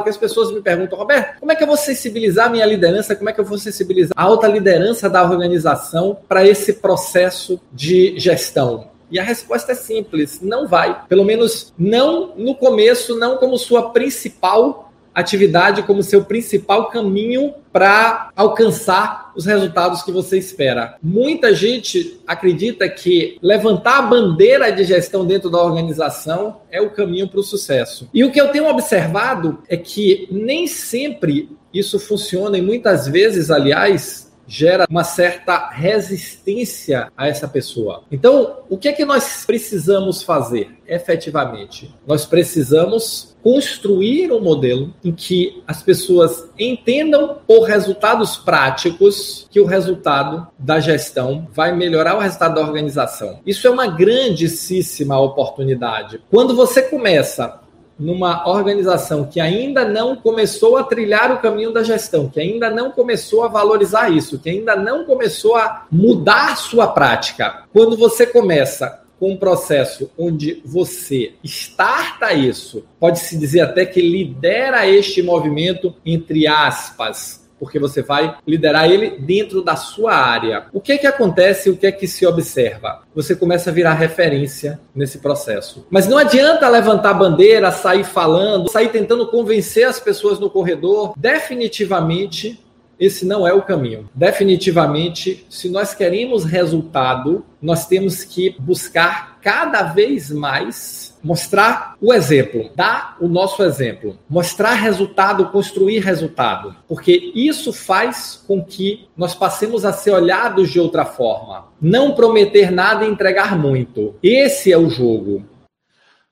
Porque as pessoas me perguntam, Roberto, como é que eu vou sensibilizar a minha liderança? Como é que eu vou sensibilizar a alta liderança da organização para esse processo de gestão? E a resposta é simples: não vai. Pelo menos não no começo, não como sua principal atividade como seu principal caminho para alcançar os resultados que você espera. Muita gente acredita que levantar a bandeira de gestão dentro da organização é o caminho para o sucesso. E o que eu tenho observado é que nem sempre isso funciona e muitas vezes, aliás, gera uma certa resistência a essa pessoa. Então, o que é que nós precisamos fazer efetivamente? Nós precisamos construir um modelo em que as pessoas entendam por resultados práticos que o resultado da gestão vai melhorar o resultado da organização. Isso é uma grandíssima oportunidade. Quando você começa numa organização que ainda não começou a trilhar o caminho da gestão, que ainda não começou a valorizar isso, que ainda não começou a mudar sua prática. Quando você começa com um processo onde você starta isso, pode-se dizer até que lidera este movimento, entre aspas, porque você vai liderar ele dentro da sua área. O que é que acontece, o que é que se observa? Você começa a virar referência nesse processo. Mas não adianta levantar bandeira, sair falando, sair tentando convencer as pessoas no corredor. Definitivamente esse não é o caminho. Definitivamente, se nós queremos resultado, nós temos que buscar cada vez mais mostrar o exemplo, dar o nosso exemplo, mostrar resultado, construir resultado, porque isso faz com que nós passemos a ser olhados de outra forma. Não prometer nada e entregar muito. Esse é o jogo.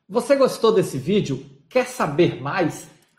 Você gostou desse vídeo? Quer saber mais?